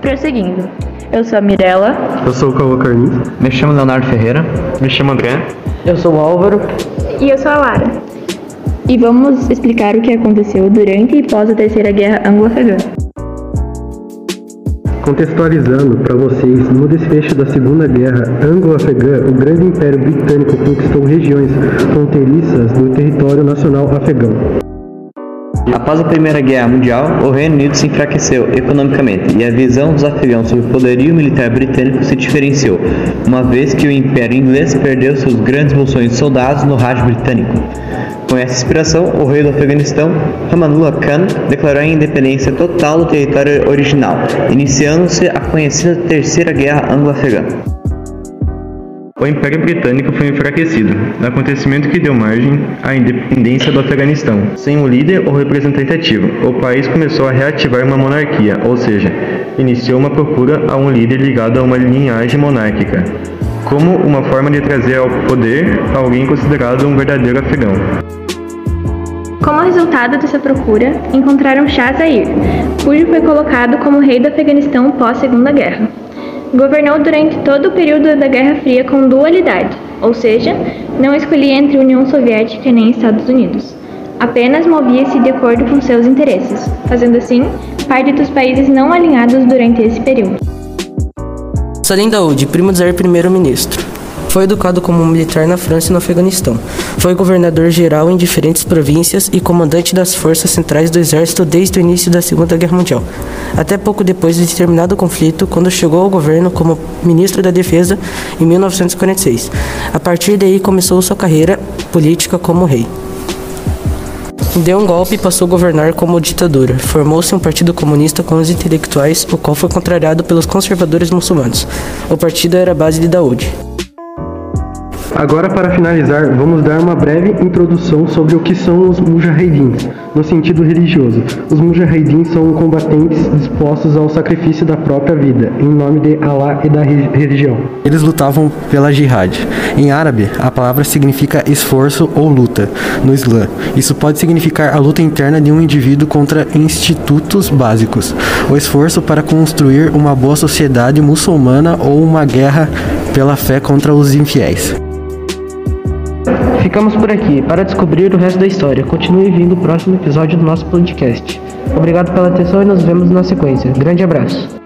Prosseguindo. Eu sou a Mirella. Eu sou o Cauã Carnis. Me chamo Leonardo Ferreira. Me chamo André. Eu sou o Álvaro. E eu sou a Lara. E vamos explicar o que aconteceu durante e pós a Terceira Guerra Anglo-Afegã. Contextualizando para vocês, no desfecho da Segunda Guerra Anglo-Afegã, o grande Império Britânico conquistou regiões fronteiriças do território nacional afegão. Após a Primeira Guerra Mundial, o Reino Unido se enfraqueceu economicamente e a visão dos afegãos sobre o poderio militar britânico se diferenciou, uma vez que o Império Inglês perdeu seus grandes bolsões de soldados no rádio britânico. Com essa inspiração, o rei do Afeganistão, Amanullah Khan, declarou a independência total do território original, iniciando-se a conhecida Terceira Guerra Anglo-Afegã. O Império Britânico foi enfraquecido, acontecimento que deu margem à independência do Afeganistão. Sem um líder ou representante ativo, o país começou a reativar uma monarquia, ou seja, iniciou uma procura a um líder ligado a uma linhagem monárquica, como uma forma de trazer ao poder alguém considerado um verdadeiro afegão. Como resultado dessa procura, encontraram Shah Zahir, cujo foi colocado como rei do Afeganistão pós-Segunda Guerra. Governou durante todo o período da Guerra Fria com dualidade, ou seja, não escolhia entre União Soviética nem Estados Unidos. Apenas movia-se de acordo com seus interesses, fazendo assim parte dos países não alinhados durante esse período. Salim Daoud, primo do primeiro-ministro. Foi educado como militar na França e no Afeganistão. Foi governador-geral em diferentes províncias e comandante das forças centrais do exército desde o início da Segunda Guerra Mundial. Até pouco depois de terminado o conflito, quando chegou ao governo como ministro da Defesa em 1946. A partir daí começou sua carreira política como rei. Deu um golpe e passou a governar como ditadura. Formou-se um partido comunista com os intelectuais, o qual foi contrariado pelos conservadores muçulmanos. O partido era a base de Daoud. Agora, para finalizar, vamos dar uma breve introdução sobre o que são os mujahidins, no sentido religioso. Os mujahidins são combatentes dispostos ao sacrifício da própria vida, em nome de Allah e da religião. Eles lutavam pela jihad. Em árabe, a palavra significa esforço ou luta, no Islã. Isso pode significar a luta interna de um indivíduo contra institutos básicos, o esforço para construir uma boa sociedade muçulmana ou uma guerra pela fé contra os infiéis. Ficamos por aqui. Para descobrir o resto da história, continue vindo o próximo episódio do nosso podcast. Obrigado pela atenção e nos vemos na sequência. Grande abraço.